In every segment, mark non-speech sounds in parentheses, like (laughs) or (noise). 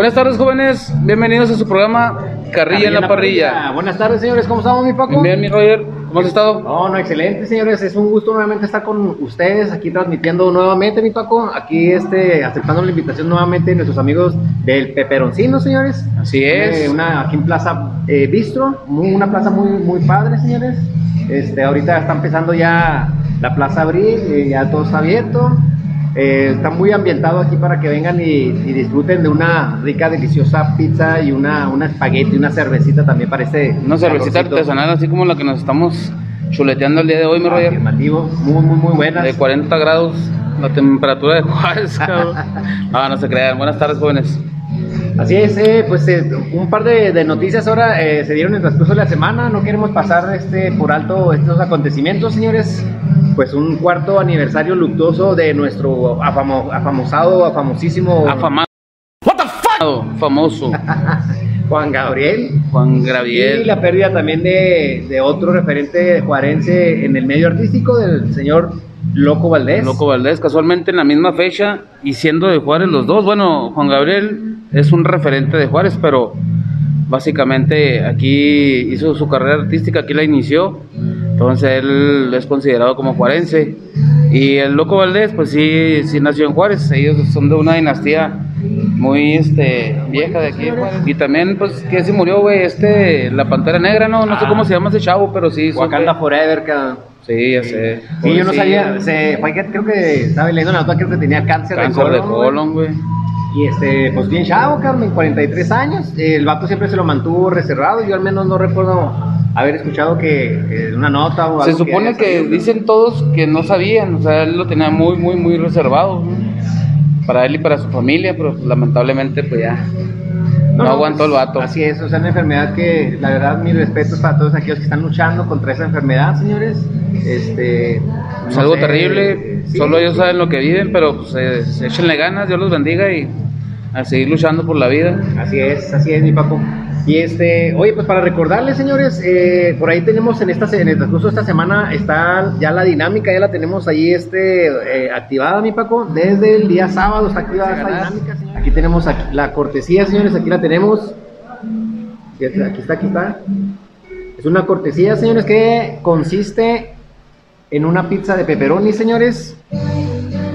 Buenas tardes, jóvenes. Bienvenidos a su programa Carrilla, en la, parrilla. Buenas tardes, señores. ¿Cómo estamos, mi Paco? Bien, mi Roger. ¿Cómo has estado? No, no, excelente, señores. Es un gusto nuevamente estar con ustedes aquí transmitiendo nuevamente, mi Paco. Aquí este, aceptando la invitación nuevamente de nuestros amigos del Peperoncino, señores. Así es. Una, aquí en Plaza eh, Bistro, muy- una plaza muy, muy padre, señores. Este, ahorita está empezando ya la Plaza Abril, eh, ya todo está abierto. Eh, está muy ambientado aquí para que vengan y, y disfruten de una rica, deliciosa pizza y una, una espagueti, una cervecita también parece. Una cervecita artesanal, así como la que nos estamos chuleteando el día de hoy, mi Roger. Afirmativo, muy, muy, muy buenas. De 40 grados la temperatura de Juárez, cabrón. (laughs) No, no se crean. Buenas tardes, jóvenes. Así es, eh, pues eh, un par de, de noticias ahora eh, se dieron en el transcurso de la semana. No queremos pasar este por alto estos acontecimientos, señores. Pues un cuarto aniversario luctuoso de nuestro afamo- afamosado, afamosísimo Afamado. What the fuck? Famoso. (laughs) Juan Gabriel. Juan Y Gabriel. la pérdida también de, de otro referente juarense en el medio artístico, del señor Loco Valdés. Loco Valdés, casualmente en la misma fecha y siendo de Juárez los dos. Bueno, Juan Gabriel es un referente de Juárez, pero básicamente aquí hizo su carrera artística, aquí la inició. Entonces él es considerado como juarense. Y el Loco Valdés, pues sí, sí nació en Juárez. Ellos son de una dinastía muy este vieja de aquí. Y también, pues, que se murió, güey, este, la Pantera Negra, no, no sé Ah. cómo se llama ese chavo, pero sí. Wakanda Forever, cabrón. Sí, ya sé. Sí, yo no sabía, se, fue que creo que estaba leyendo la nota, creo que tenía cáncer, Cáncer de colon. güey. Y este, pues bien chavo, Carmen, 43 años. El vato siempre se lo mantuvo reservado. Yo al menos no recuerdo haber escuchado que eh, una nota o algo Se supone que dicen todos que no sabían, o sea, él lo tenía muy, muy, muy reservado ¿no? para él y para su familia, pero lamentablemente pues ya no, aguantó el vato. Así es, o sea, una enfermedad que la verdad mis respetos para todos aquellos que están luchando contra esa enfermedad, señores. Este, Es no algo sé, terrible, sí, solo ellos sí. saben lo que viven, pero pues eh, échenle ganas, Dios los bendiga y a seguir luchando por la vida. Así es, así es, mi Paco. Y este, oye, pues para recordarles, señores, eh, por ahí tenemos en esta en el transcurso de esta semana está ya la dinámica, ya la tenemos ahí este eh, activada, mi Paco. Desde el día sábado está activada esta dinámica, señores. Aquí tenemos aquí la cortesía, señores, aquí la tenemos. Aquí está, aquí está, aquí está. Es una cortesía, señores, que consiste en una pizza de pepperoni, señores.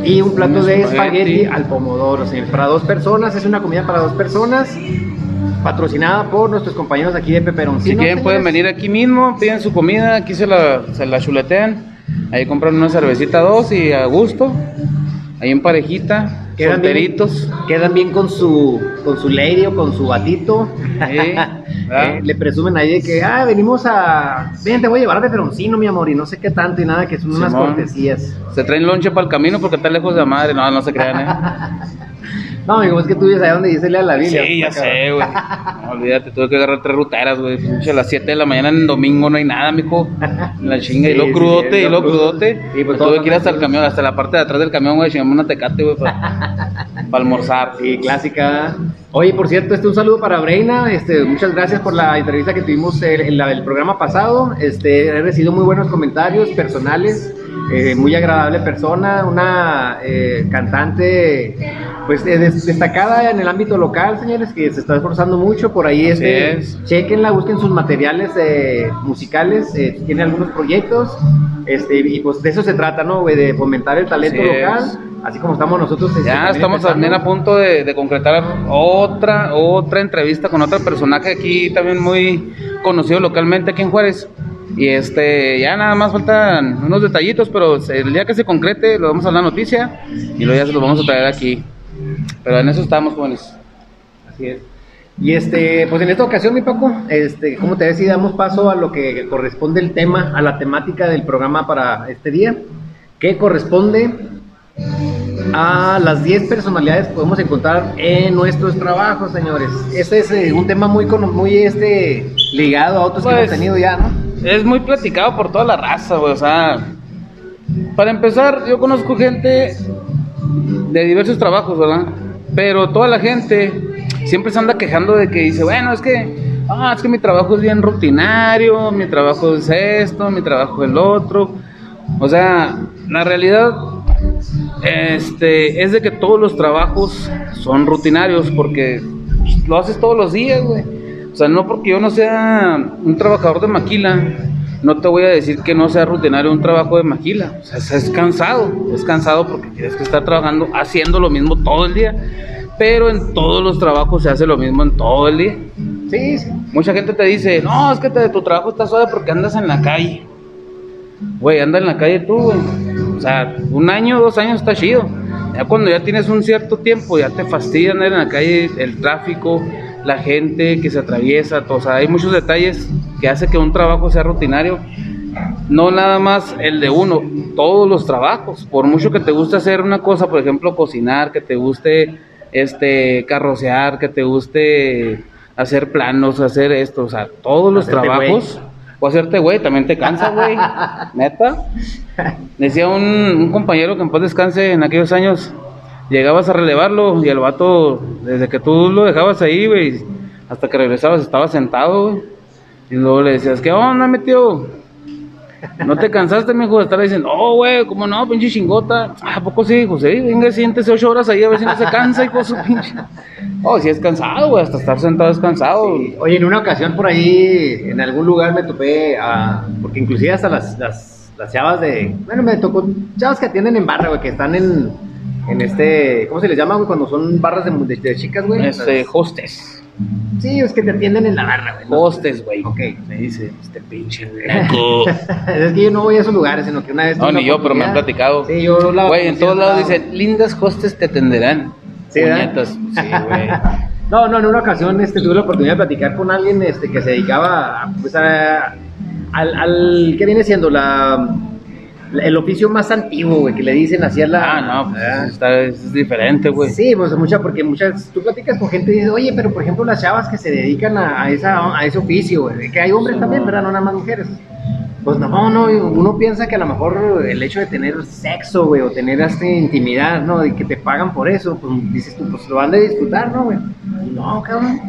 Y un plato de espagueti. espagueti al pomodoro, señores. Para dos personas, es una comida para dos personas. Patrocinada por nuestros compañeros aquí de Peperoncino. Si quieren pueden venir aquí mismo, piden su comida, aquí se la, se la chuletean, ahí compran una cervecita dos y a gusto, ahí en parejita, Quedan bien, quedan bien con su, con su lady o con su gatito. (laughs) ¿verdad? Eh, le presumen ahí de que, ah, venimos a. Ven, te voy a llevar a Peperoncino, mi amor, y no sé qué tanto y nada, que son unas Simón. cortesías. Se traen lonche para el camino porque está lejos de la madre. No, no se crean, ¿eh? (laughs) No, amigo, es que tú vives allá donde dice a la Biblia. Sí, ya Está sé, güey. No, olvídate, tuve que agarrar tres ruteras, güey. A las 7 de la mañana en domingo no hay nada, mijo. En la chinga. y Sí, sí, crudote, sí, y luego lo crudo. crudote. Sí, pues tuve que ir hasta el camión, hasta la parte de atrás del camión, güey. Chingamos una tecate, güey, para (laughs) almorzar. Sí, clásica. Oye, por cierto, este un saludo para Breina. Este, muchas gracias por la entrevista que tuvimos en, la- el programa pasado. Este, he recibido muy buenos comentarios personales. Eh, muy agradable persona, una eh, cantante pues eh, des- destacada en el ámbito local, señores, que se está esforzando mucho por ahí. Este, es. chequenla, busquen sus materiales eh, musicales, eh, tiene algunos proyectos, este, y pues de eso se trata, ¿no? De fomentar el talento Así es. local, así como estamos nosotros. este, Ya estamos empezando. también a punto de, de concretar otra otra entrevista con otro personaje aquí también muy conocido localmente aquí en Juárez. Y este, ya nada más faltan unos detallitos, pero el día que se concrete lo vamos a dar la noticia y luego ya se los vamos a traer aquí. Pero en eso estamos, jóvenes. Así es. Y este, pues en esta ocasión, mi Paco, este, como te decía, damos paso a lo que corresponde el tema, a la temática del programa para este día, que corresponde a las 10 personalidades que podemos encontrar en nuestros trabajos, señores. Este es eh, un tema muy, muy este, ligado a otros que Pues, hemos tenido ya, ¿no? Es muy platicado por toda la raza, güey. O sea, para empezar, yo conozco gente de diversos trabajos, ¿verdad? Pero toda la gente siempre se anda quejando de que dice, bueno, es que, ah, es que mi trabajo es bien rutinario, mi trabajo es esto, mi trabajo es el otro. O sea, la realidad este, es de que todos los trabajos son rutinarios porque lo haces todos los días, güey. O sea, no porque yo no sea un trabajador de maquila, no te voy a decir que no sea rutinario un trabajo de maquila. O sea, es cansado, es cansado porque tienes que estar trabajando, haciendo lo mismo todo el día. Pero en todos los trabajos se hace lo mismo en todo el día. Sí, sí. Mucha gente te dice, no, es que te, tu trabajo está suave porque andas en la calle. Güey, anda en la calle tú, güey. O sea, un año, dos años está chido. Ya cuando ya tienes un cierto tiempo, ya te fastidia andar en la calle, el tráfico, la gente que se atraviesa, todo. O sea, hay muchos detalles que hace que un trabajo sea rutinario. No nada más el de uno, todos los trabajos. Por mucho que te guste hacer una cosa, por ejemplo, cocinar, que te guste este carrocear, que te guste hacer planos, hacer esto, o sea, todos los Hacerte trabajos. O hacerte güey, también te cansa, güey. (laughs) Neta. Decía un, un compañero que en paz descanse en aquellos años, llegabas a relevarlo y el vato, desde que tú lo dejabas ahí, güey, hasta que regresabas estaba sentado, güey. Y luego le decías, ¿qué onda, tío? ¿No te cansaste, mijo, de estar diciendo, oh, güey, cómo no, pinche chingota? ¿A poco sí, José? Venga, siéntese ocho horas ahí a ver si no se cansa, hijo su pinche. Oh, sí es cansado, güey, hasta estar sentado es cansado. Oye, en una ocasión por ahí, en algún lugar me topé, a, porque inclusive hasta las, las, las chavas de, bueno, me tocó chavas que atienden en barra, güey, que están en, en este, ¿cómo se les llama, güey, cuando son barras de, de- de chicas, güey? Este, hostes. Sí, es que te atienden en la barra, güey. ¿no? Hostes, güey. Ok. Me dice, este pinche (laughs) es que yo no voy a esos lugares, sino que una vez... No, ni yo, pero me han platicado. Sí, yo la Güey, en todos lados lado. dicen, lindas hostes te atenderán. Sí. (laughs) Sí, güey. No, no, en una ocasión este, tuve la oportunidad de platicar con alguien este, que se dedicaba a, pues, a- al, al, ¿qué viene siendo? La, el oficio más antiguo, güey, que le dicen así a la... Ah, no, pues eso está, es diferente, güey. Sí, pues mucha, porque muchas, tú platicas con gente y dices, oye, pero por ejemplo las chavas que se dedican a, a esa, a ese oficio, güey, que hay hombres también, ¿verdad? No nada más mujeres. Pues no, no, uno piensa que a lo mejor el hecho de tener sexo, güey, o tener esta intimidad, ¿no? Y que te pagan por eso, pues dices tú, pues lo van a disfrutar, ¿no, güey? No, cabrón.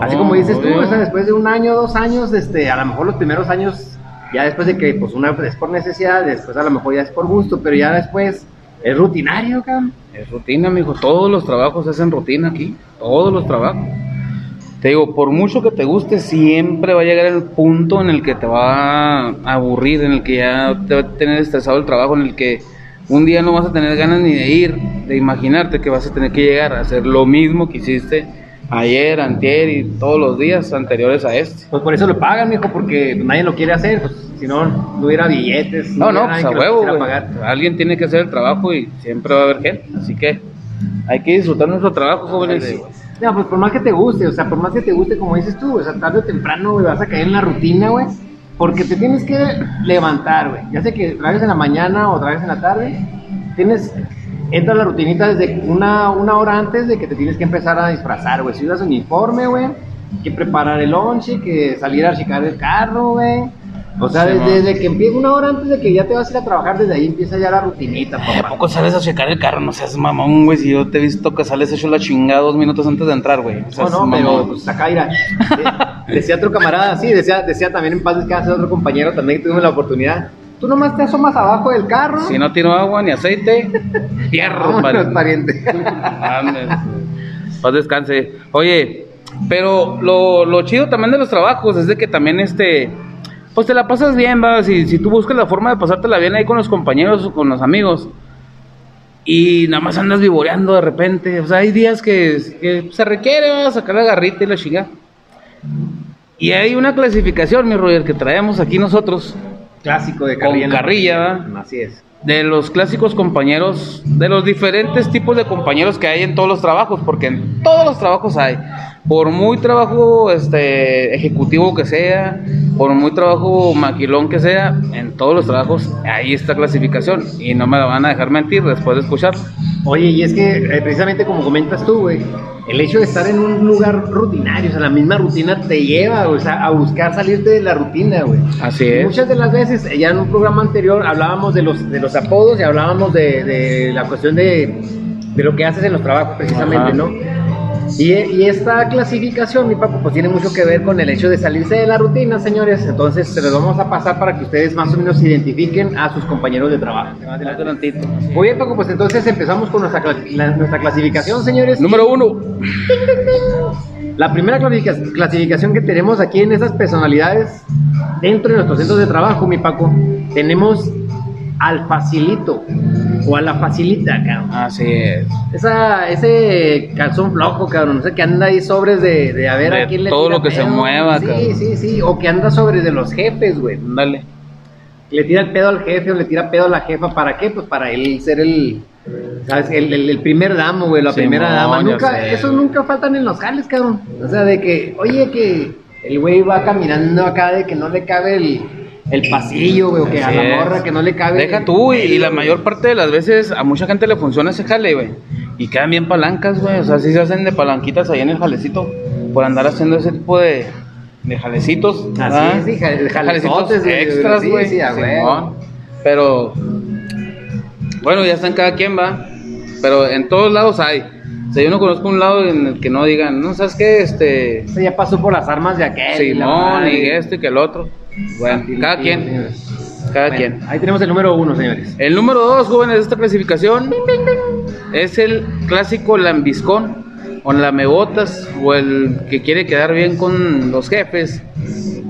Así como dices tú, o sea, después de un año, dos años, este, a lo mejor los primeros años, ya después de que, pues una es por necesidad, después a lo mejor ya es por gusto, pero ya después es rutinario, cabrón. Es rutina, mijo. Todos los trabajos se hacen rutina aquí. Todos los trabajos. Te digo, por mucho que te guste, siempre va a llegar el punto en el que te va a aburrir, en el que ya te va a tener estresado el trabajo, en el que un día no vas a tener ganas ni de ir, de imaginarte que vas a tener que llegar a hacer lo mismo que hiciste ayer, antier y todos los días anteriores a este. Pues por eso lo pagan, mijo, porque nadie lo quiere hacer. Pues, si no, no hubiera billetes. No, no, pues a huevo. Alguien tiene que hacer el trabajo y siempre va a haber gente. Así que hay que disfrutar nuestro trabajo, jóvenes. No, pues por más que te guste, o sea, por más que te guste, como dices tú, o sea, tarde o temprano, güey, vas a caer en la rutina, güey. Porque te tienes que levantar, güey. Ya sé que traes en la mañana o traes en la tarde, tienes, entra la rutinita desde una, una hora antes de que te tienes que empezar a disfrazar, güey. Si usas uniforme, güey, que preparar el lonche, que salir a checar el carro, güey. O sea, Sí, desde, desde que empieza una hora antes de que ya te vas a ir a trabajar, desde ahí empieza ya la rutinita, ¿A papá. poco sales a checar el carro? No seas mamón, güey. Si yo te he visto que sales hecho la chingada dos minutos antes de entrar, güey. O No, seas no, pero mamón. pues acá mira. eh, Decía otro camarada, sí, decía, decía también en paz descanse otro compañero también que tuvimos la oportunidad. Tú nomás te asomas abajo del carro. Si no tiro agua ni aceite, (laughs) Vámonos, pariente. pariente. Paz descanse. Oye, pero lo, lo chido también de los trabajos es de que también este. Pues te la pasas bien, va. Si, si tú buscas la forma de pasártela bien ahí con los compañeros o con los amigos. Y nada más andas vivoreando de repente. O sea, hay días que, que se requiere ¿va? sacar la garrita y la chica. Y hay una clasificación, mi Roger, que traemos aquí nosotros. Clásico de Con carrilla. la- carrilla. Así es. de los clásicos compañeros, de los diferentes tipos de compañeros que hay en todos los trabajos, porque en todos los trabajos hay, por muy trabajo este ejecutivo que sea, por muy trabajo maquilón que sea, en todos los trabajos hay esta clasificación y no me la van a dejar mentir después de escuchar. Oye, y es que eh, precisamente como comentas tú, güey, el hecho de estar en un lugar rutinario, o sea, la misma rutina te lleva, güey, o sea, a buscar salirte de la rutina, güey. Así es. Muchas de las veces, eh, ya en un programa anterior hablábamos de los, de los apodos y hablábamos de, de la cuestión de, de lo que haces en los trabajos, precisamente, Ajá. ¿no? Y, y esta clasificación, mi papá, pues tiene mucho que ver con el hecho de salirse de la rutina, señores. Entonces, se los vamos a pasar para que ustedes más o menos identifiquen a sus compañeros de trabajo. Muy bien, Paco, pues entonces empezamos con nuestra, la- nuestra clasificación, señores. Número uno. La primera clasifica- clasificación que tenemos aquí en esas personalidades dentro de nuestros centros de trabajo, mi Paco, tenemos al facilito o a la facilita, cabrón. Así es. Esa, ese calzón flojo, cabrón, no sé, que anda ahí sobres de, de a ver De a quién le todo tira lo que se mueva, Sí, cabrón. sí, sí, o que anda sobre de los jefes, güey. Dale. Le tira el pedo al jefe o le tira pedo a la jefa, ¿para qué? Pues para él ser el, ¿sabes? El, el- el primer damo, güey, la primera dama. Nunca, sé. eso nunca faltan en los jales, cabrón. O sea, de que, oye, que el güey va caminando acá de que no le cabe el, el pasillo, güey, o que a la es. morra que no le cabe. Deja tú, y, y la mayor parte de las veces a mucha gente le funciona ese jale, güey. Y quedan bien palancas, güey. O sea, sí se hacen de palanquitas ahí en el jalecito por andar haciendo ese tipo de, de jalecitos. Así ¿verdad? es, sí, jale- jalecitos güey, extras, sí, güey. sí. Simón. Pero, bueno, ya está en cada quien, va. Pero en todos lados hay. O sea, yo no conozco un lado en el que no digan, no, ¿sabes qué? Este, Ese ya pasó por las armas de aquel. y la Simón y este y que el otro. Bueno, cada quien, cada Bueno, quien. Ahí tenemos el número uno, señores. El número dos, jóvenes, de esta clasificación es el clásico lambiscón o lamebotas o el que quiere quedar bien con los jefes.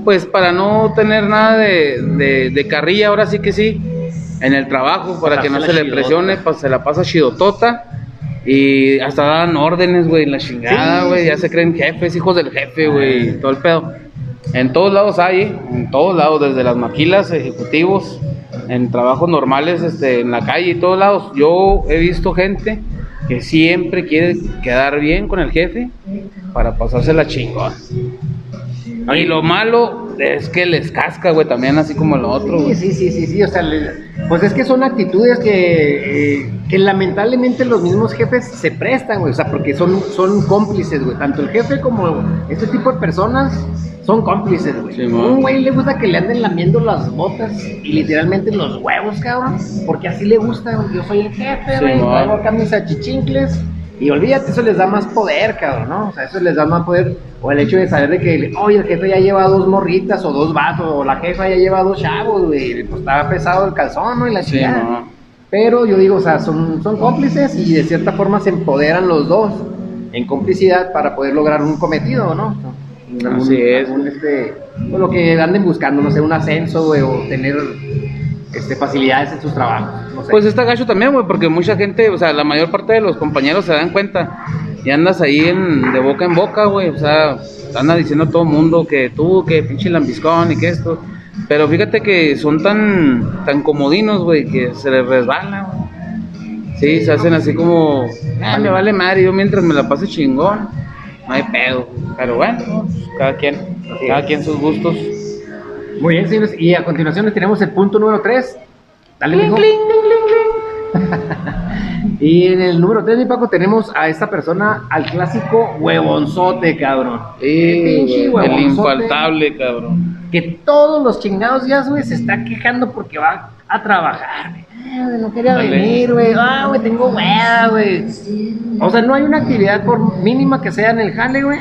Pues para no tener nada de, de- de carrilla, ahora sí que sí, en el trabajo, para que no se le presione, pues se la pasa chidotota. Y hasta dan órdenes, güey, la chingada, Sí, güey. Ya sí. se creen jefes, hijos del jefe, güey, todo el pedo. En todos lados hay, ¿eh? en todos lados, desde las maquilas, ejecutivos, en trabajos normales, este, en la calle y todos lados. Yo he visto gente que siempre quiere quedar bien con el jefe para pasársela chingón. Y lo malo es que les casca, güey, también así como lo otro, Sí, sí, sí, sí, sí, o sea, pues es que son actitudes que, eh, que lamentablemente los mismos jefes se prestan, güey, o sea, porque son, son cómplices, güey, tanto el jefe como este tipo de personas son cómplices, güey. Sí. Un güey le gusta que le anden lamiendo las botas y literalmente los huevos, cabrón, porque así le gusta, güey, yo soy el jefe, Sí, güey, man. traigo acá mis achichincles. Y olvídate, eso les da más poder, cabrón, ¿no? O sea, eso les da más poder. O el hecho de saber de que, oye, el jefe ya lleva dos morritas o dos vatos, o la jefa ya lleva dos chavos, güey. Pues estaba pesado el calzón, ¿no? Y la Sí, chingada. Pero yo digo, o sea, son, son cómplices y de cierta forma se empoderan los dos en complicidad para poder lograr un cometido, ¿no? Algún- Así es. algún, este, pues, lo que anden buscando, no sé, un ascenso, güey, o tener este, facilidades en sus trabajos. No sé. Pues está gacho también, güey, porque mucha gente, o sea, la mayor parte de los compañeros se dan cuenta y andas ahí en, de boca en boca, güey, o sea, anda diciendo a todo el mundo que tú, que pinche lambiscón y que esto. Pero fíjate que son tan, tan comodinos, güey, que se les resbala, güey. Sí, se hacen así como, ah, me vale madre, yo mientras me la pase chingón, no hay pedo. Pero bueno, pues, cada quien, cada quien sus gustos. Muy bien, señores. Y a continuación les tenemos el punto número 3. Dale, mijo. (laughs) Y en el número 3, mi Paco, tenemos a esta persona, al clásico huevonzote, cabrón. Sí, Pinche el infaltable, cabrón. Que todos los chingados días, güey, se está quejando porque va a trabajar, güey. Ah, güey, no quería Dale. venir, güey. Ah, güey, tengo hueva, güey. O sea, no hay una actividad por mínima que sea en el jale, güey.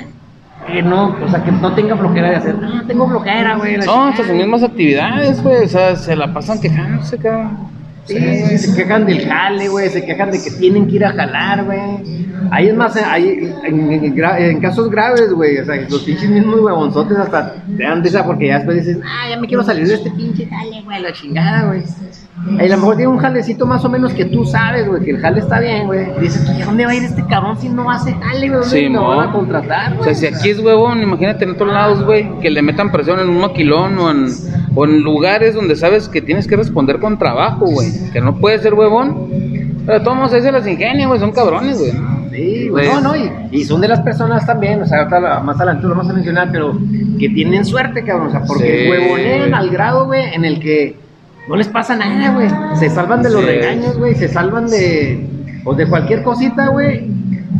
Que no, o sea, que no tenga flojera de hacer. Ah, tengo flojera, güey. No, hasta sus mismas actividades, güey, o sea, se la pasan quejándose, cabrón. Sí, sí, se quejan del jale, güey, se quejan de que tienen que ir a jalar, güey. Ahí es más, ahí, en, en gra- en casos graves, güey, o sea, los pinches mismos huevonzotes hasta te dan risa porque ya después dices, ah, ya me quiero salir de este pinche jale, güey, la chingada, güey. Ahí a lo mejor tiene un jalecito más o menos que tú sabes, güey, que el jale está bien, güey. Dices, ¿y a dónde va a ir este cabrón si no hace jale, güey? ¿Dónde Sí, lo van a contratar, O güey? sea, si aquí es huevón, imagínate en otros lados, güey, que le metan presión en un maquilón o en, o en lugares donde sabes que tienes que responder con trabajo, güey. Que no puede ser huevón. Pero todos ahí se las ingenian, güey, son cabrones, güey. Sí, güey. Pues- No, no, y, y son de las personas también, o sea, más adelante lo vamos a mencionar, pero que tienen suerte, cabrón, o sea, porque Sí. huevonean al grado, güey, en el que no les pasa nada, güey. Se salvan de los regaños, güey, se salvan de, o de cualquier cosita, güey.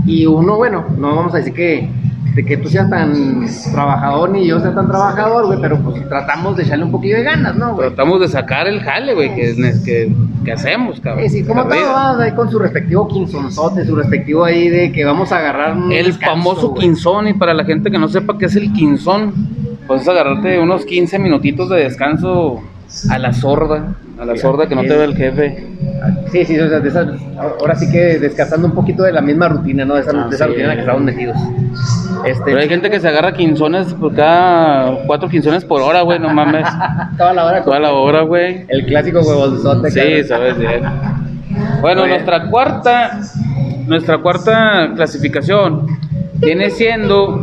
Y uno, bueno, no vamos a decir que, de que tú seas tan trabajador ni yo sea tan trabajador, güey, pero pues tratamos de echarle un poquillo de ganas, ¿no, güey? Tratamos de sacar el jale, güey, que, que, que hacemos, cabrón. Sí, sí, como todos, ahí con su respectivo quinzonzote, su respectivo ahí de que vamos a agarrar un El descanso, famoso güey. quinzón, y para la gente que no sepa qué es el quinzón, pues es agarrarte unos 15 minutitos de descanso a la sorda, a la sorda que no te ve el jefe. Sí, sí, o sea, de esas- ahora sí que descansando un poquito de la misma rutina, ¿no? De esa, de esa Así rutina en la que es. estamos metidos. Este, Pero hay gente que se agarra quinzones por cada cuatro quinzones por hora, güey, no mames. (laughs) toda la hora Toda la hora, güey. El clásico huevonzote. Sí, cabrón. sabes bien. Bueno, Oye. nuestra cuarta, nuestra cuarta clasificación viene siendo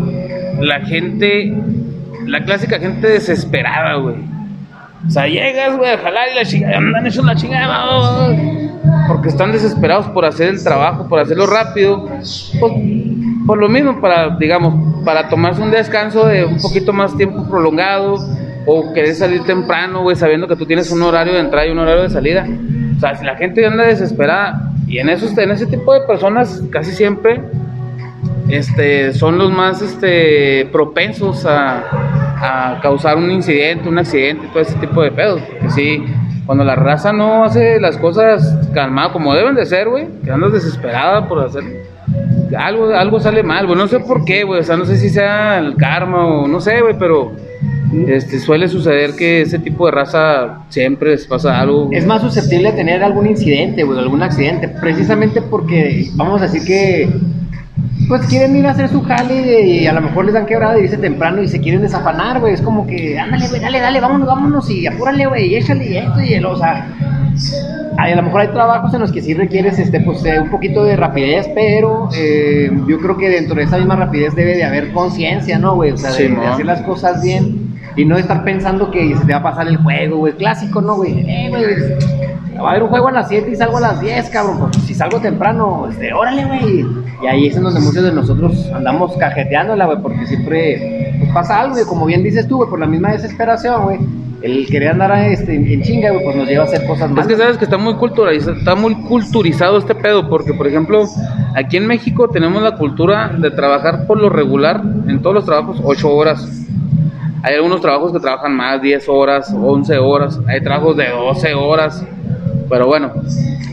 la gente, la clásica gente desesperada, güey. O sea, llegas, güey, a jalar y la chingada, andan hechos la chingada, porque están desesperados por hacer el trabajo, por hacerlo rápido, pues, por lo mismo, para, digamos, para tomarse un descanso de un poquito más tiempo prolongado, o querer salir temprano, güey, sabiendo que tú tienes un horario de entrada y un horario de salida. O sea, si la gente anda desesperada, y en, esos, en ese tipo de personas casi siempre este, son los más este, propensos a, a causar un incidente, un accidente, todo ese tipo de pedos. Porque sí, cuando la raza no hace las cosas calmado como deben de ser, güey, que desesperada por hacer algo, algo sale mal, güey. No sé por qué, güey. O sea, no sé si sea el karma o no sé, güey, pero este, suele suceder que ese tipo de raza siempre les pasa algo. Es más susceptible de tener algún incidente, güey, algún accidente, precisamente porque vamos a decir que pues quieren ir a hacer su jale y a lo mejor les dan quebrada y dice temprano y se quieren desafanar, güey, es como que ándale, güey, dale, dale, vámonos, vámonos y apúrale, güey, y échale y esto y el, o sea, a lo mejor hay trabajos en los que sí requieres este pues eh, un poquito de rapidez, pero eh, yo creo que dentro de esa misma rapidez debe de haber conciencia, ¿no, güey? O sea, de, Sí, de mo. hacer las cosas bien y no estar pensando que se te va a pasar el juego, güey. Clásico, ¿no, güey? Eh, güey, va a haber un juego a las 7 y salgo a las 10, cabrón. Pues si salgo temprano, este, órale, güey. Y ahí es en donde muchos de nosotros andamos cajeteándola, güey, porque siempre pues, pasa algo, güey. Como bien dices tú, güey, por la misma desesperación, güey. El querer andar este, en chinga, güey, pues nos lleva a hacer cosas Es malas. que sabes que está muy culturalizado, está muy culturizado este pedo, porque por ejemplo, aquí en México tenemos la cultura de trabajar por lo regular, en todos los trabajos, 8 horas. Hay algunos trabajos que trabajan más, 10 horas, 11 horas, hay trabajos de 12 horas. Pero bueno,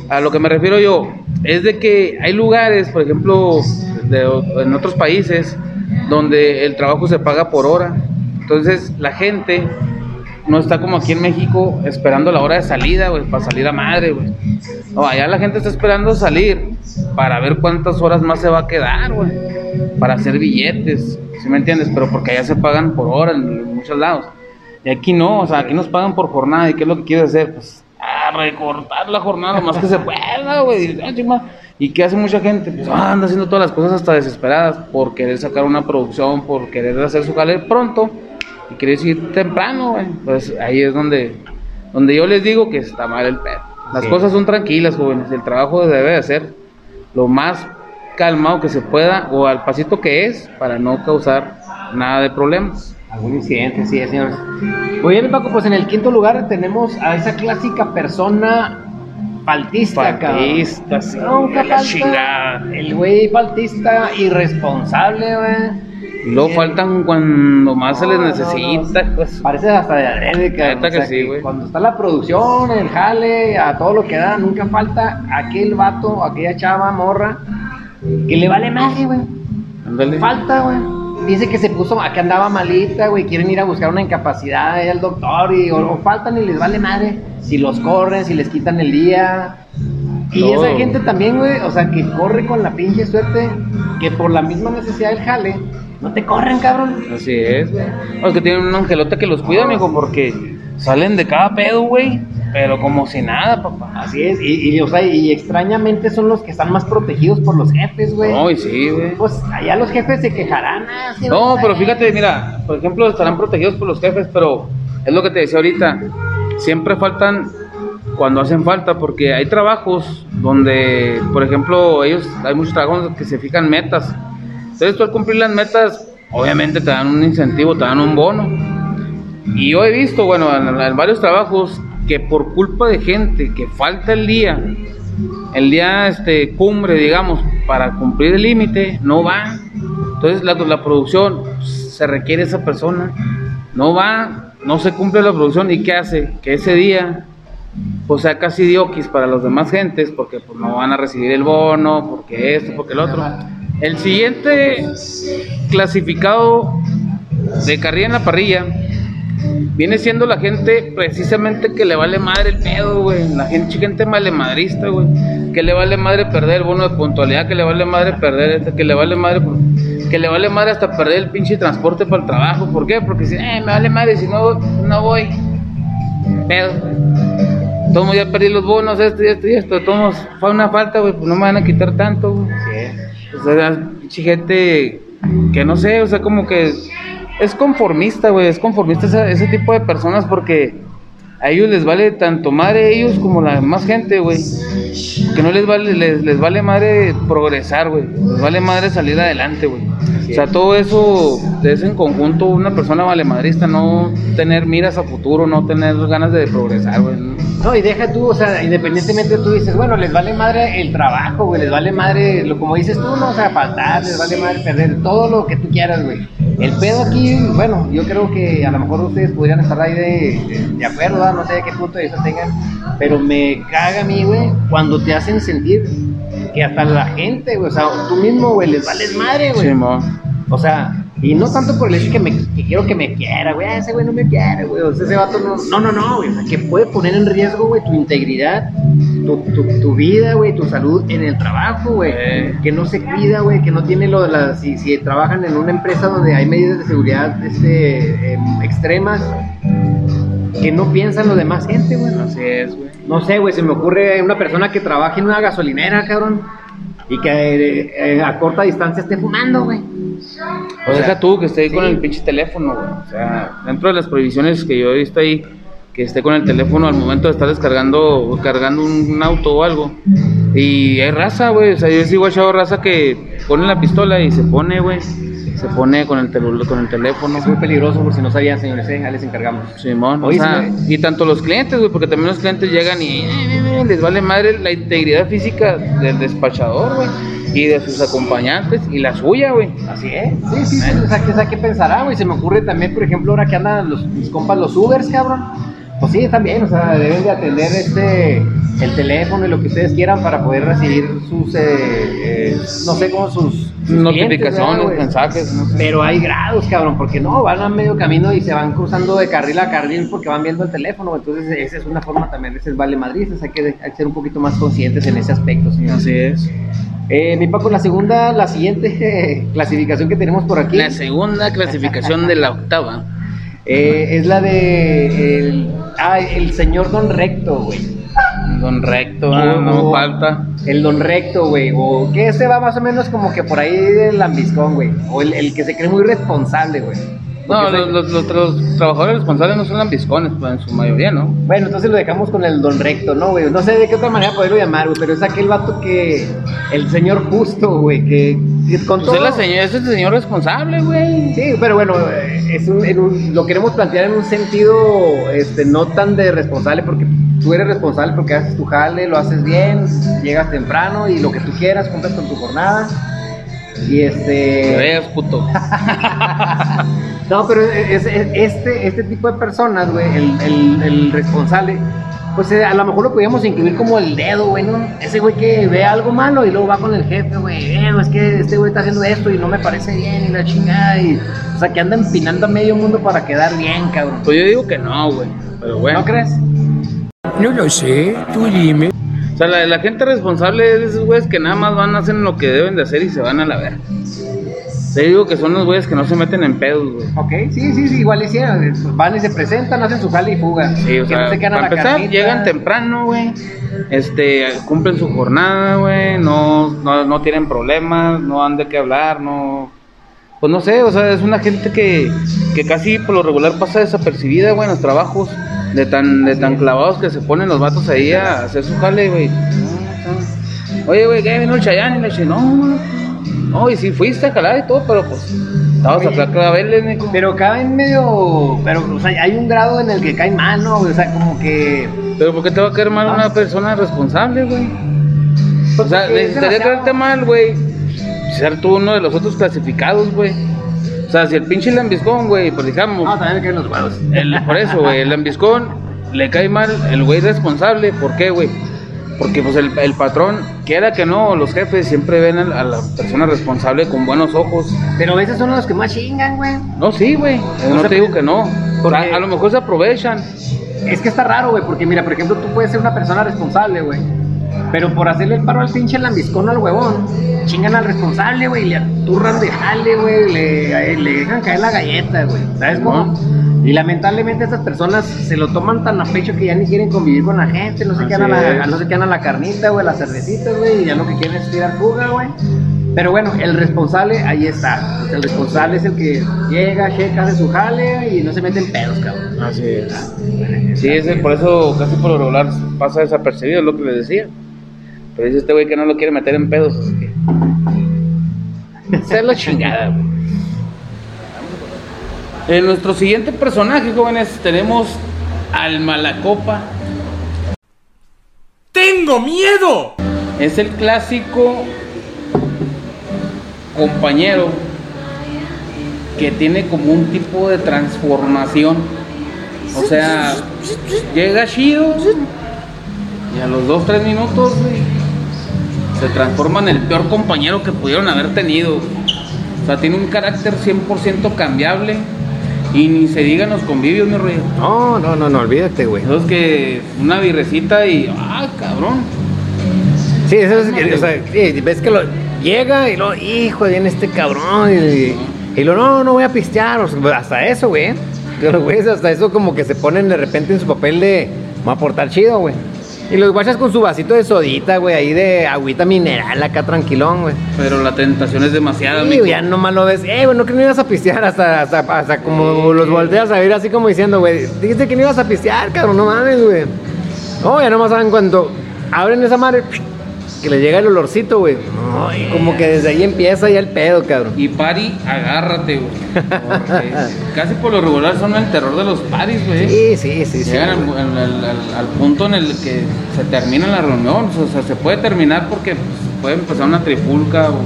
a lo que me refiero yo es de que hay lugares, por ejemplo, de- en otros países, donde el trabajo se paga por hora. Entonces la gente no está como aquí en México esperando la hora de salida, güey, para salir a madre, güey. No, allá la gente está esperando salir para ver cuántas horas más se va a quedar, güey. Para hacer billetes, ¿sí me entiendes? Pero porque allá se pagan por hora en muchos lados. Y aquí no, o sea, aquí nos pagan por jornada. ¿Y qué es lo que quieres hacer? Pues, ah, recortar la jornada lo más que se pueda, güey. Ah. ¿Y qué hace mucha gente? Pues ah, anda haciendo todas las cosas hasta desesperadas por querer sacar una producción, por querer hacer su jale pronto y quieres ir temprano, güey. Pues ahí es donde, donde yo les digo que está mal el pedo. Las Sí. cosas son tranquilas, jóvenes. El trabajo debe de ser lo más calmado que se pueda o al pasito que es para no causar nada de problemas. Algún incidente, sí, señores. Muy bien, Paco, pues en el quinto lugar tenemos a esa clásica persona faltista, Faltista, cabrón. sí, Nunca la falta. El güey faltista, irresponsable, güey. Bien. faltan cuando más se les No, no, necesita. no. pues. Parece hasta de adrede, O sea, sí, güey. Cuando está la producción, el jale, a todo lo que da, nunca falta aquel vato, aquella chava, morra, que le vale madre, güey. Falta, güey. Dice que se puso, que andaba malita, güey. Quieren ir a buscar una incapacidad ahí al doctor y o, o faltan y les vale madre. Si los corren, si les quitan el día. Y esa gente también, güey, o sea, que corre con la pinche suerte, que por la misma necesidad del jale, no te corren, cabrón. Así es, güey. No, es que tienen un angelote que los cuida, mijo, porque salen de cada pedo, güey. Pero como si nada, papá. Así es, y, y, o sea, y extrañamente son los que están más protegidos por los jefes, güey. No, y sí, güey. Pues allá los jefes se quejarán. ah, sí, No, pero fíjate, mira, por ejemplo, estarán protegidos por los jefes, pero es lo que te decía ahorita. Siempre faltan cuando hacen falta, porque hay trabajos donde, por ejemplo, ellos, hay muchos trabajos que se fijan metas. Entonces, tú al cumplir las metas, obviamente te dan un incentivo, te dan un bono. Y yo he visto, bueno, en, en varios trabajos, que por culpa de gente que falta el día, el día este cumbre, digamos, para cumplir el límite, no van. Entonces la, la producción se requiere esa persona, no va, no se cumple la producción y ¿qué hace? Que ese día pues sea casi dioquis para los demás gentes porque pues, no van a recibir el bono, porque esto, porque el otro. El siguiente clasificado de carrilla en la parrilla viene siendo la gente precisamente que le vale madre el pedo, güey. La gente, gente malemadrista, güey. Que le vale madre perder el bono de puntualidad, que le vale madre perder este, que le vale madre, que le vale madre hasta perder el pinche transporte para el trabajo. ¿Por qué? Porque si, eh, me vale madre, si no, no voy. Pedo. Tomo ya perdí los bonos, esto y esto y esto. Tomo, fue una falta, güey, pues no me van a quitar tanto, güey. O sea, pinche gente que no sé, o sea, como que es conformista, güey, es conformista ese, ese tipo de personas porque a ellos les vale tanto madre ellos como la más gente, güey. Que no les vale, les, les vale madre progresar, güey. Les vale madre salir adelante, güey. O sea, todo eso es en conjunto una persona valemadrista, no tener miras a futuro, no tener ganas de progresar, güey. ¿no? No, y deja tú, o sea, independientemente tú dices, bueno, les vale madre el trabajo, güey, les vale madre, lo como dices tú, no, o sea, faltar, les vale madre perder todo lo que tú quieras, güey. El pedo aquí, bueno, yo creo que a lo mejor ustedes podrían estar ahí de, de, de acuerdo, ¿verdad? no sé de qué punto de vista tengan, pero me caga a mí, güey, cuando te hacen sentir que hasta la gente, güey, o sea, tú mismo, güey, les vales madre, güey. Sí. O sea, y no tanto por el hecho que, me, que quiero que me quiera, güey, ah, ese güey no me quiere, güey, o sea, ese vato no, no, no, no, güey, o sea, que puede poner en riesgo, güey, tu integridad, tu, tu, tu vida, güey, tu salud en el trabajo, güey, Eh. que no se cuida, güey, que no tiene lo de las, si, si trabajan en una empresa donde hay medidas de seguridad, este, em, extremas, que no piensan lo demás gente, güey, Así es, güey. no sé, güey, se me ocurre una persona que trabaja en una gasolinera, cabrón, y que eh, eh, a corta distancia esté fumando, güey. O deja tú que esté ahí con el pinche teléfono, güey. O sea, dentro de las prohibiciones que yo he visto ahí, que esté con el teléfono al momento de estar descargando cargando un, un auto o algo. Y hay raza, güey. O sea, yo sigo echado raza que pone la pistola y se pone, güey. Se pone con el, tel- con el teléfono. Es muy peligroso, por si no sabían, señores, eh, ahí les encargamos. Simón, o sea, sí, y tanto los clientes, güey, porque también los clientes llegan y eh, eh, eh, les vale madre la integridad física del despachador, güey, y de sus acompañantes, y la suya, güey. Así es. Sí, sí, sí. O sea, ¿qué, o sea, ¿qué pensará, güey? Se me ocurre también, por ejemplo, ahora que andan los, mis compas, los Ubers, cabrón. Pues sí, también, o sea, deben de atender este el teléfono y lo que ustedes quieran para poder recibir sus, eh, eh, no sé cómo sus, sus Notificaciones, mensajes, no sé. Pero hay grados, cabrón, porque no, van a medio camino y se van cruzando de carril a carril porque van viendo el teléfono. Entonces, esa es una forma también, ese es vale Madrid. Hay que, hay que ser un poquito más conscientes en ese aspecto, señor. Así es. Eh, mi Paco, la segunda, la siguiente (laughs) clasificación que tenemos por aquí La segunda clasificación de la octava. eh, es la de el, ah, el señor Don Recto, güey. Don Recto, no, no falta. El Don Recto, güey. O que ese va más o menos como que por ahí del lambiscón, güey. O el, el que se cree muy responsable, güey. No, los, se- los, los- los trabajadores responsables no son lambiscones, pues en su mayoría, ¿no? Bueno, entonces lo dejamos con el don recto, ¿no, güey? No sé de qué otra manera poderlo llamar, güey, pero es aquel vato que... El señor justo, güey, que, con Pues todo... es, la señora, es el señor responsable, güey. Sí, pero bueno, eh, es un- lo queremos plantear en un sentido este, no tan de responsable, porque tú eres responsable porque haces tu jale, lo haces bien, llegas temprano y lo que tú quieras, cumples con tu jornada. Y Te este... veas, puto. (laughs) No, pero es, es- este, este tipo de personas, güey, el, el- el responsable, pues eh, a lo mejor lo podríamos incluir como el dedo, güey, ¿no? Ese güey que ve algo malo y luego va con el jefe, güey, eh, es que este güey está haciendo esto y no me parece bien y la chingada y... O sea, que anda empinando a medio mundo para quedar bien, cabrón. Pues yo digo que no, güey. Pero bueno. ¿No crees? No lo sé, tú dime. O sea, la, la gente responsable es de esos güeyes que nada más van a hacer lo que deben de hacer y se van a la verga. Te digo que son los güeyes que no se meten en pedos, güey. Ok, sí, sí, sí, igual hicieron. eh, Van y se presentan, hacen su jale y fugan. Sí, o que sea, no se quedan a la empezar, carnita. llegan temprano, güey. Este, cumplen su jornada, güey. No, no, no tienen problemas, no han de qué hablar, no. Pues no sé, o sea, es una gente que, que casi por lo regular pasa desapercibida, güey, en los trabajos. De tan, de tan clavados que se ponen los vatos ahí a hacer su jale, güey. Oye, güey, ¿qué vino el Chayanne? Y le dije, no. No, y si fuiste a jalar y todo, pero pues. Estabas acá claveles, Nico. Pero caen medio. Pero, o sea, hay un grado en el que caen mal, ¿no? güey? O sea, como que. Pero ¿por qué te va a caer mal una persona responsable, güey? O sea, necesitaría caerte mal, güey. ser tú uno de los otros clasificados, güey. O sea, si el pinche lambiscón, güey, pues digamos, No, también caen los huevos. el- por eso, güey, el lambiscón le cae mal el güey responsable. ¿Por qué, güey? Porque pues el, el patrón, quiera que no, los jefes siempre ven a, a la persona responsable con buenos ojos. Pero a veces son los que más chingan, güey. No, sí, güey, no te digo que no. O porque- sea, a lo mejor se aprovechan. Es que está raro, güey, porque mira, por ejemplo, tú puedes ser una persona responsable, güey. Pero por hacerle el paro al pinche lambiscón al huevón, chingan al responsable, güey, le aturran de jale, güey, le, le dejan caer la galleta, güey. ¿Sabes cómo? Y lamentablemente estas personas se lo toman tan a pecho que ya ni quieren convivir con la gente, no se quedan a la, no se quedan a la carnita, güey, las cervecitas, güey, y ya lo que quieren es tirar fuga, güey. Pero bueno, el responsable ahí está. El responsable es el que llega, checa, hace su jale y no se mete en pedos, cabrón. Así es. Sí, es el- por eso casi por lo regular pasa desapercibido, es lo que les decía. Pero dice este güey que no lo quiere meter en pedos, así que. Esa es la chingada, güey. En nuestro siguiente personaje, jóvenes, tenemos al Malacopa. ¡Tengo miedo! Es el clásico compañero que tiene como un tipo de transformación. O sea, llega chido y a los 2-3 minutos güey, se transforma en el peor compañero que pudieron haber tenido. O sea, tiene un carácter 100% cambiable y ni se digan los convivios, mi rollo. No, no, no, no, olvídate, güey. Esos que una birrecita y, ah, cabrón. Sí, eso es, o sea, sí, ves que lo llega y lo, hijo, viene este cabrón y, y lo, no, no voy a pistear, o sea, hasta eso, güey. Los güeyes hasta eso como que se ponen de repente en su papel de, va a portar chido, güey. Y los guachas con su vasito de sodita, güey, ahí de agüita mineral acá tranquilón, güey. Pero la tentación es demasiada, Sí, mijo. ya nomás lo ves, eh, bueno, que no ibas a pistear hasta, hasta, hasta como los volteas a ver así como diciendo, güey, dijiste que no ibas a pistear, cabrón, no mames, güey. No, ya nomás saben cuando abren esa madre, que le llega el olorcito, güey. No, como que desde ahí empieza ya el pedo, cabrón. Y pari, agárrate, güey. Porque Casi por lo regular son el terror de los paris, güey. Sí, sí, sí, sí. Llegan al, güey. al- al- al- al punto en el que se termina la reunión. O sea, se puede terminar porque pues, puede empezar una trifulca. O,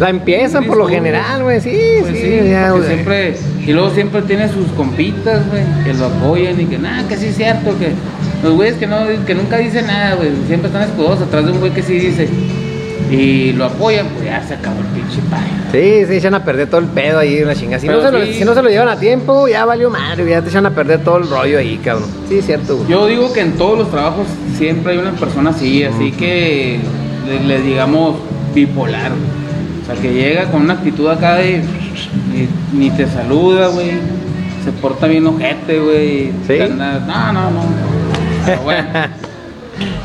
La empiezan por lo general, güey, sí, pues sí, sí, ya, güey. siempre. Y luego siempre tiene sus compitas, güey, que lo apoyan y que nada, que sí es cierto. Que los güeyes que, no, que nunca dicen nada, güey, siempre están escudosos atrás de un güey que sí dice. Y lo apoyan, pues ya se acabó el pinche pari. Sí, se echan a perder todo el pedo ahí, una chinga. Si, no Pero se, lo, sí. si no se lo llevan a tiempo, ya valió madre, ya te echan a perder todo el rollo ahí, cabrón. Sí, es cierto, güey. Yo digo que en todos los trabajos siempre hay una persona así, así que le, le digamos bipolar. güey. O sea, que llega con una actitud acá de ni, ni te saluda, güey. Se porta bien ojete, güey. ¿Sí? anda- No, no, no. Pero bueno. (laughs)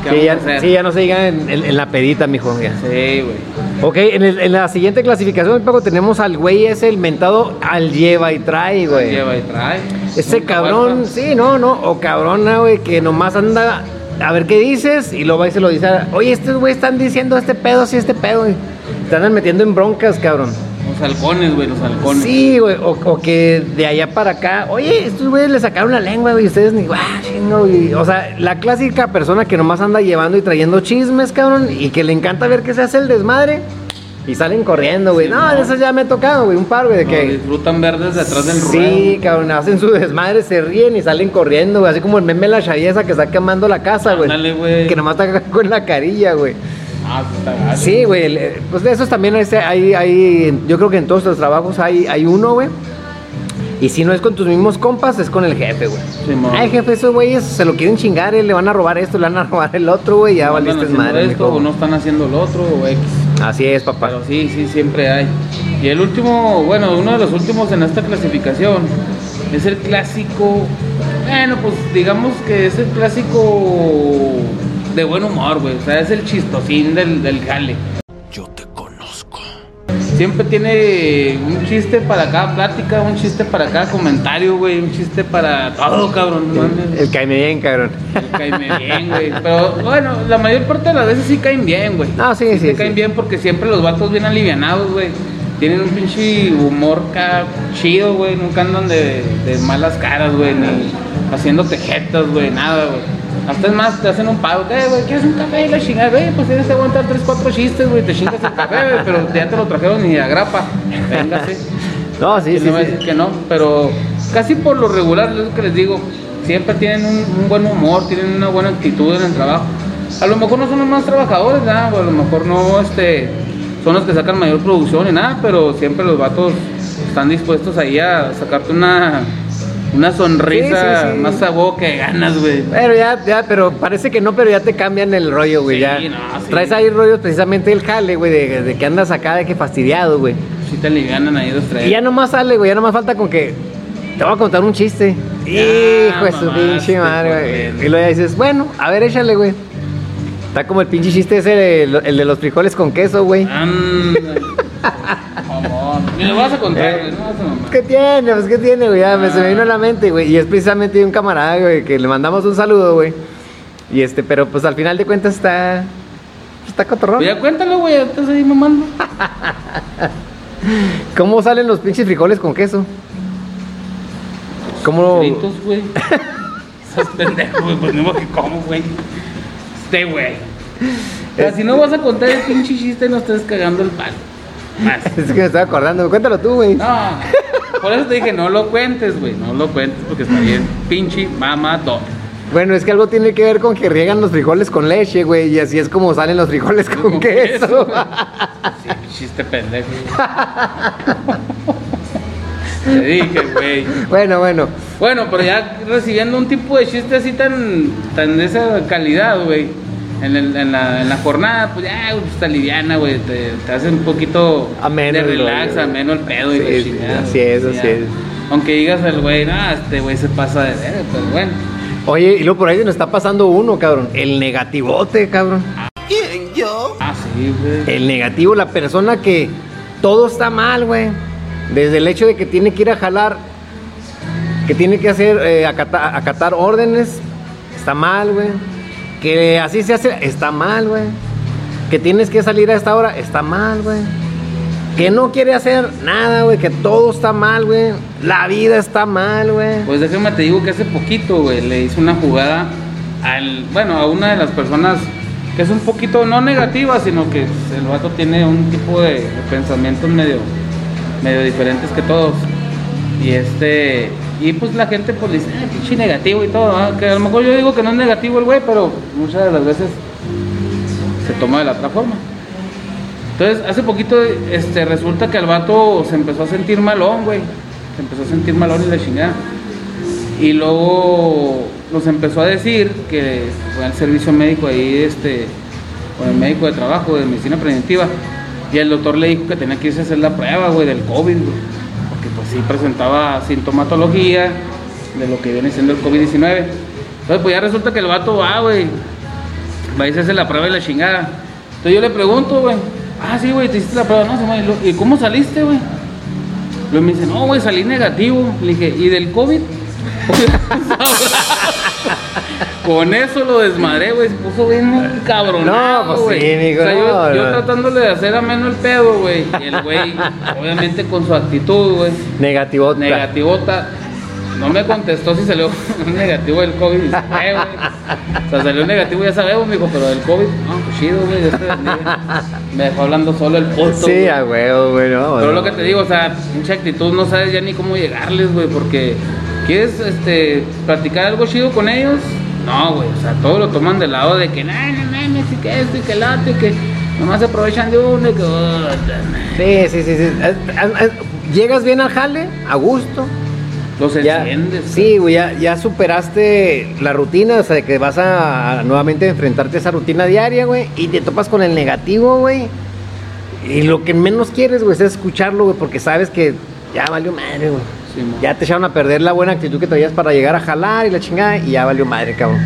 ¿qué Sí ya, sí, ya no se digan en, en- en la pedita, mijo. ya. Sí, güey. Ok, en, el- en la siguiente clasificación, Paco, tenemos al güey ese, el mentado al lleva y trae, güey. Lleva y trae. Ese cabrón, falta. sí, no, no, o cabrona, güey, que nomás anda a ver qué dices y luego va y se lo dice, oye, estos güey están diciendo este pedo, sí, este pedo, güey. Te andan metiendo en broncas, cabrón. Los halcones, güey, los halcones. Sí, güey, o, o que de allá para acá, oye, estos güeyes le sacaron la lengua, güey, ustedes ni, guau, chingo, güey. O sea, la clásica persona que nomás anda llevando y trayendo chismes, cabrón, y que le encanta ver que se hace el desmadre. Y salen corriendo, güey. Sí, no, no. de eso ya me ha tocado, güey, un par, güey, de No, que... disfrutan verdes detrás del ruedo. Sí, cabrón, hacen su desmadre, se ríen y salen corriendo, güey. Así como el meme de la chaviesa que está quemando la casa, güey. Ándale, güey. Que nomás está con la carilla, güey. Ah, está. Sí, güey. el- eh, Pues de esos también este, hay, hay, yo creo que en todos los trabajos hay, hay uno, güey. Y si no es con tus mismos compas, es con el jefe, güey. Simón. Ay, jefe, esos güeyes se lo quieren chingar, eh, le van a robar esto, le van a (laughs) robar el otro, güey. Ya No valiste madre, esto, o no están haciendo lo otro, o X. Así es, papá. Pero sí, sí, siempre hay. Y el último, bueno, uno de los últimos en esta clasificación es el clásico. Bueno, pues digamos que es el clásico de buen humor, güey. O sea, es el chistosín del, del jale. Yo te conozco. Siempre tiene un chiste para cada plática, un chiste para cada comentario, güey. Un chiste para todo, cabrón. no. El caime bien, cabrón. Caen bien, güey. Pero bueno, la mayor parte de las veces sí caen bien, güey. Ah, sí, sí, caen bien porque siempre los vatos bien alivianados, güey. Tienen un pinche humor chido, güey. Nunca andan de, de malas caras, güey. Ni haciendo tejetas, güey. Nada, güey. Hasta es más, te hacen un pago, ¿qué, güey? ¿Quieres un café? Y la chingada, güey, pues tienes que aguantar 3, 4 chistes, güey, te chingas el café, güey, pero ya te lo trajeron y a grapa. Véngase. (laughs) No, sí, sí, no a sí. decir que no, pero casi por lo regular, es lo que les digo, siempre tienen un, un buen humor, tienen una buena actitud en el trabajo. A lo mejor no son los más trabajadores, nada, o a lo mejor no este, son los que sacan mayor producción y nada, pero siempre los vatos están dispuestos ahí a sacarte una, una sonrisa Sí, sí, sí. más a huevo que ganas, güey. Pero ya, ya, pero parece que no, pero ya te cambian el rollo, güey. Sí, ya. no, sí. Traes ahí rollos precisamente el jale, güey, de, de que andas acá, de que fastidiado, güey. Si te alivianan ahí dos, tres. Y ya nomás sale, güey, ya nomás falta con que te voy a contar un chiste. Ya, Hijo de su pinche madre, por güey. Y luego ya dices, bueno, a ver, échale, güey. Está como el pinche chiste ese, el, el de los frijoles con queso, güey. (laughs) Mamón. Ni lo vas a contar, Eh, güey, no a mamar. ¿Qué tiene? Pues, ¿qué tiene, güey? Ya me, se me vino a la mente, güey. Y es precisamente un camarada, güey, que le mandamos un saludo, güey. Y este, pero pues al final de cuentas está. Está cotorrón. Pues ya cuéntalo, güey, estás ahí mamando. (laughs) ¿Cómo salen los pinches frijoles con queso? ¿Cómo.? Fritos, güey. Estás pendejo, güey, pues no que como, güey. Este, güey. O sea, si no vas a contar el pinche chiste, no estés cagando el palo. Más. (laughs) Es que me estaba acordando. Cuéntalo tú, güey. No, por eso te dije, no lo cuentes, güey. No lo cuentes porque está bien pinche mamador. Bueno, es que algo tiene que ver con que riegan los frijoles con leche, güey. Y así es como salen los frijoles con, Con queso. queso. (laughs) Sí, chiste pendejo. Te dije, güey. bueno, bueno. Bueno, pero ya recibiendo un tipo de chiste así tan, tan de esa calidad, güey, en, el- en la, en la jornada, pues ya, güey, pues está liviana, güey, te, te hace un poquito Ameno de el relax, rollo, ameno el pedo y Sí, la sí, chingada. así es, güey, así ya. es. Aunque digas al güey, no, este güey se pasa de ver, pero bueno. Oye, y luego por ahí se nos está pasando uno, cabrón. El negativote, cabrón. Ah, sí, güey. El negativo, la persona que todo está mal, güey. Desde el hecho de que tiene que ir a jalar, que tiene que hacer, eh, acata- acatar órdenes, está mal, güey. Que así se hace, está mal, güey. Que tienes que salir a esta hora, está mal, güey. Que no quiere hacer nada, güey. Que todo está mal, güey. La vida está mal, güey. Pues déjame te digo que hace poquito, güey, le hice una jugada al, bueno, a una de las personas que es un poquito no negativa, sino que el vato tiene un tipo de, de pensamientos medio, medio diferentes que todos. Y este, y pues la gente pues dice, ah, pinche negativo y todo, que a lo mejor yo digo que no es negativo el güey, pero muchas de las veces se toma de la otra forma. Entonces, hace poquito, este, resulta que el vato se empezó a sentir malón, güey. Se empezó a sentir malón y la chingada. Y luego nos empezó a decir que fue al servicio médico ahí, este, con el médico de trabajo, de medicina preventiva. Y el doctor le dijo que tenía que irse a hacer la prueba, güey, del COVID, güey. Sí presentaba sintomatología de lo que viene siendo el COVID-19. Entonces, pues ya resulta que el vato va, güey. Va a irse a hacer la prueba y la chingada. Entonces yo le pregunto, güey. Ah, sí, güey, te hiciste la prueba. No, güey. ¿Y cómo saliste, güey? Luego me dice, no, güey, salí negativo. Le dije, ¿y del COVID? (laughs) (laughs) Con eso lo desmadré, güey. Se puso bien cabrón. No, pues sí, mijo, O sea, yo, no, yo no. tratándole de hacer ameno el pedo, güey. Y el güey, obviamente con su actitud, güey. Negativota. Negativota. No me contestó si salió (laughs) negativo del COVID. Dice, "Eh, güey". O sea, salió negativo, ya sabemos, mijo, pero del COVID, no, pues chido, güey. Dios te bendiga. Me dejó hablando solo el puto. Sí, a huevo, güey. no, Pero no. lo que te digo, o sea, mucha actitud, no sabes ya ni cómo llegarles, güey, porque quieres este, platicar algo chido con ellos. No, güey, o sea, todo lo toman del lado de que, no, no mames, y que esto y que el otro, y que nomás se aprovechan de uno y que. oh, Sí, sí, sí. sí. Llegas bien al jale, a gusto. Los Ya, enciendes. sí, güey, ya, ya superaste la rutina, o sea, de que vas a, a nuevamente enfrentarte a esa rutina diaria, güey, y te topas con el negativo, güey. Y lo que menos quieres, güey, es escucharlo, güey, porque sabes que ya valió madre, güey. Sí. Ya te echaron a perder la buena actitud que traías para llegar a jalar y la chingada, y ya valió madre, cabrón.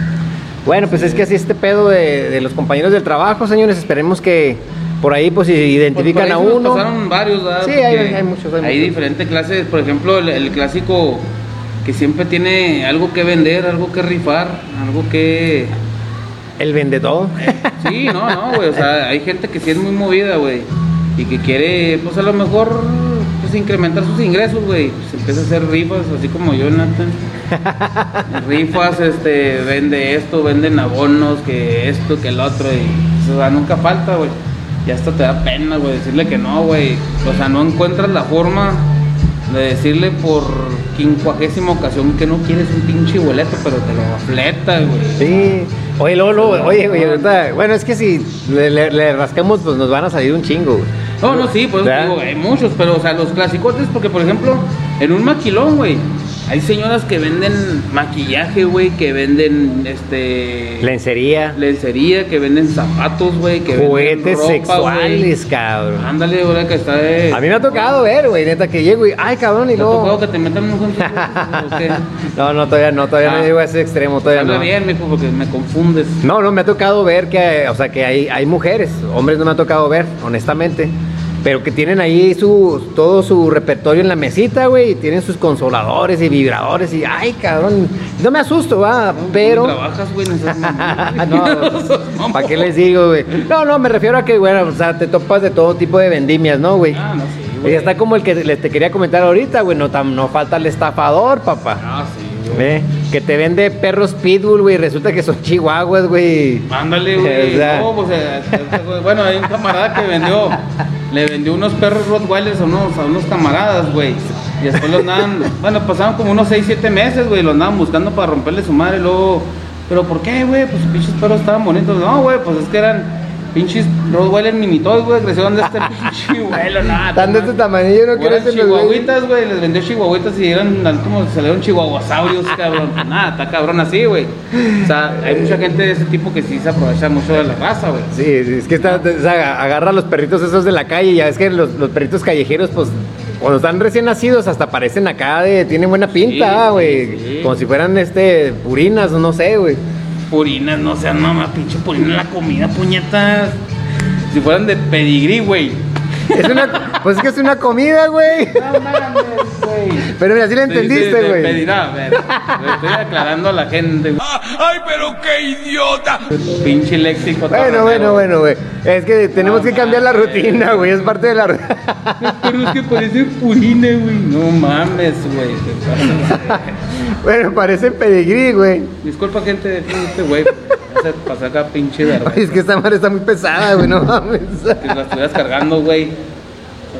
Bueno, pues es que así este pedo de, de los compañeros del trabajo, señores, esperemos que por ahí, pues, identifican a por ahí se nos uno. pasaron varios, ¿verdad? Sí, hay- hay muchos, hay diferentes clases, por ejemplo, el, el clásico que siempre tiene algo que vender, algo que rifar, algo que... El vendedor. Sí, no, no, güey, o sea, hay gente que sí es muy movida, güey, y que quiere, pues a lo mejor, pues, pues incrementar sus ingresos, güey. Pues empieza a hacer rifas, así como yo, Nathan. (laughs) rifas, este, vende esto, venden abonos, que esto, que el otro, y o sea, nunca falta, güey. Y hasta te da pena, güey, decirle que no, güey. O sea, no encuentras la forma de decirle por quincuagésima ocasión que no quieres un pinche boleto, pero te lo afleta, güey. Sí. Oye, luego, oye, güey, ahorita, bueno, es que si le, le- le rascamos, pues nos van a salir un chingo, güey. No, no, sí, pues ¿Verdad? digo, hay muchos, pero o sea, los clasicotes, porque por ejemplo, en un maquilón, güey, hay señoras que venden maquillaje, güey, que venden este Lencería, lencería, que venden zapatos, güey, que venden juguetes ropa, sexuales, cabrón. Ándale, güey, que está de... A mí me ha tocado ver, güey, neta, que llego y, ay, cabrón, y ¿Te ha tocado luego... que te metan un? (laughs) No, no, todavía no, todavía no Ah. llego a ese extremo, todavía no. bien, mijo, porque me confundes. No, no, me ha tocado ver que, o sea, que hay, hay mujeres, hombres no me ha tocado ver, honestamente, pero que tienen ahí su, todo su repertorio en la mesita, güey, y tienen sus consoladores y vibradores y, ay, cabrón, no me asusto, va, pero... trabajas, güey, no, (laughs) (laughs) ¿para qué les digo, güey? No, no, me refiero a que, bueno, o sea, te topas de todo tipo de vendimias, ¿no, güey? Ah, no, sí, Y güey. está como el que les te quería comentar ahorita, güey, no, tam- no falta el estafador, papá. Ah, sí. Ve, Que te vende perros pitbull, güey, resulta que son chihuahuas, güey. Ándale, (laughs) güey. O sea. No, pues, eh, eh, bueno, hay un camarada que vendió, le vendió unos perros Rottweilers a unos, a unos camaradas, güey. Y después los andaban, bueno, pasaron como unos 6, 7 meses, güey, los andaban buscando para romperle su madre. Y luego, ¿pero por qué, güey? Pues pinches perros estaban bonitos. No, güey, pues es que eran pinches Rottweiler mini toys, güey, crecieron de este (laughs) pinche vuelo, nada. Tan de este tamaño, yo no quiero Eran ser chihuahuitas, güey, les vendió chihuahuitas y eran al- como salieron chihuahuasaurios, (laughs) cabrón. Pues Nada, está cabrón así, güey. O sea, hay mucha gente de ese tipo que sí se aprovecha mucho de la raza, güey. Sí, sí, es que está, o sea, agarra a los perritos esos de la calle, ya es que los, los perritos callejeros, pues, cuando están recién nacidos, hasta parecen acá de, tienen buena pinta, güey. sí, sí. Como si fueran, este, purinas, no sé, güey. Purinas, no sean mamá, pinche purina en la comida, puñetas. Si fueran de pedigrí, güey. Es una, pues es que es una comida, güey. No mames, güey. Pero mira, sí la entendiste, Sí, sí, güey. pedir- a ver, le estoy aclarando a la gente, güey. ¡Ay, pero qué idiota! Pinche léxico. Bueno, bueno, bueno, güey. Es que tenemos No que cambiar la rutina, güey. Es parte de la rutina. Pero es que parece purina, güey. No mames, güey. bueno, parece pedigrí, güey. Disculpa, gente de este güey. Se pasó acá pinche de Ay, es que esta madre está muy pesada, güey. No mames. Que la estuvieras cargando, güey.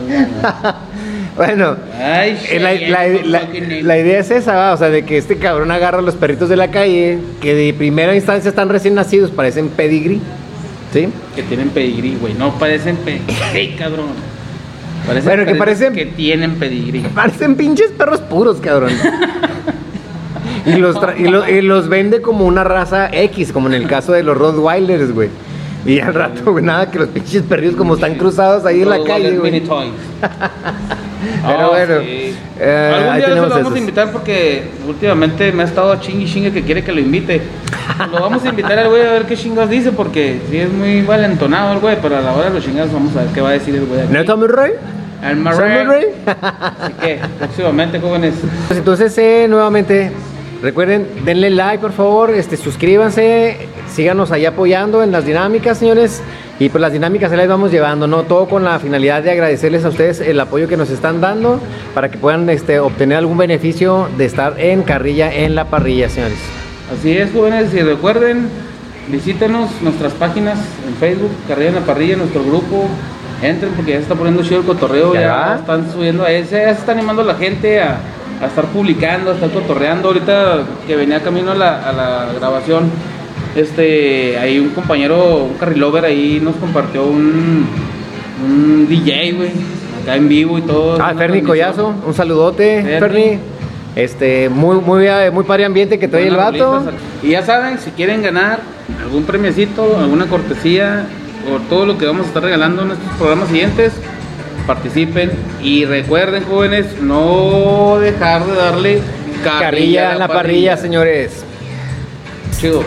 (laughs) Bueno. Ay, Eh, La, la- la- la idea es esa, ¿va? o sea, de que este cabrón agarra a los perritos de la calle que de primera instancia están recién nacidos, parecen pedigrí, ¿sí? Que tienen pedigrí, güey. No parecen pedigrí, cabrón. Parecen Bueno, que parecen- Que tienen pedigrí. (laughs) Parecen pinches perros puros, cabrón. (laughs) y, los tra- y, lo- y los vende como una raza X, como en el caso de los Rottweilers, güey. Y al rato, güey, nada, que los pinches perrillos como están cruzados ahí en la calle, güey. (laughs) Pero Ah, bueno, sí. eh, Algún día lo vamos esos. a invitar porque últimamente me ha estado chingue y chingue que quiere que lo invite. Lo vamos a invitar al güey a ver qué chingados dice porque sí es muy valentonado el güey, pero a la hora de los chingados vamos a ver qué va a decir el güey. aquí. ¿No Tommy Roy? El ¿Tommy Marrey. Roy? Así que próximamente, jóvenes. Pues entonces, eh, nuevamente, recuerden, denle like, por favor, este, suscríbanse, síganos ahí apoyando en las dinámicas, señores. Y pues las dinámicas ahí las vamos llevando, ¿no? Todo con la finalidad de agradecerles a ustedes el apoyo que nos están dando para que puedan este, obtener algún beneficio de estar en carrilla en la parrilla, señores. Así es, jóvenes, y recuerden, visítenos nuestras páginas en Facebook, Carrilla en la Parrilla, nuestro grupo. Entren porque ya se está poniendo chido el cotorreo, Ya están subiendo a ese, ya se está animando la gente a, a estar publicando, a estar cotorreando. Ahorita que venía camino a la, a la grabación, este, hay un compañero, un carrilover ahí nos compartió un, un DJ, güey, acá en vivo y todo. Ah, Ferni. Collazo, un saludote, Ferni. Ferni. Este, muy, muy, muy padre ambiente que trae el vato. Y ya saben, si quieren ganar algún premiecito, alguna cortesía o todo lo que vamos a estar regalando en estos programas siguientes, participen y recuerden, jóvenes, no dejar de darle carrilla, Carrilla en la parrilla, señores. Chido.